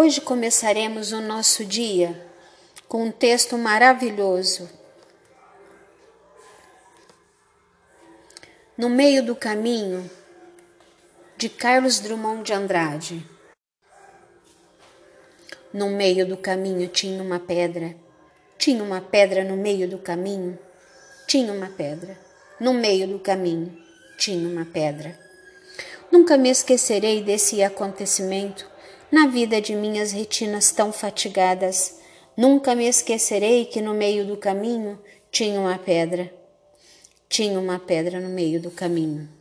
Hoje começaremos o nosso dia com um texto maravilhoso. No meio do caminho, de Carlos Drummond de Andrade. No meio do caminho tinha uma pedra. Tinha uma pedra no meio do caminho. Tinha uma pedra. No meio do caminho tinha uma pedra. Nunca me esquecerei desse acontecimento na vida de minhas retinas tão fatigadas. Nunca me esquecerei que no meio do caminho tinha uma pedra. Tinha uma pedra no meio do caminho.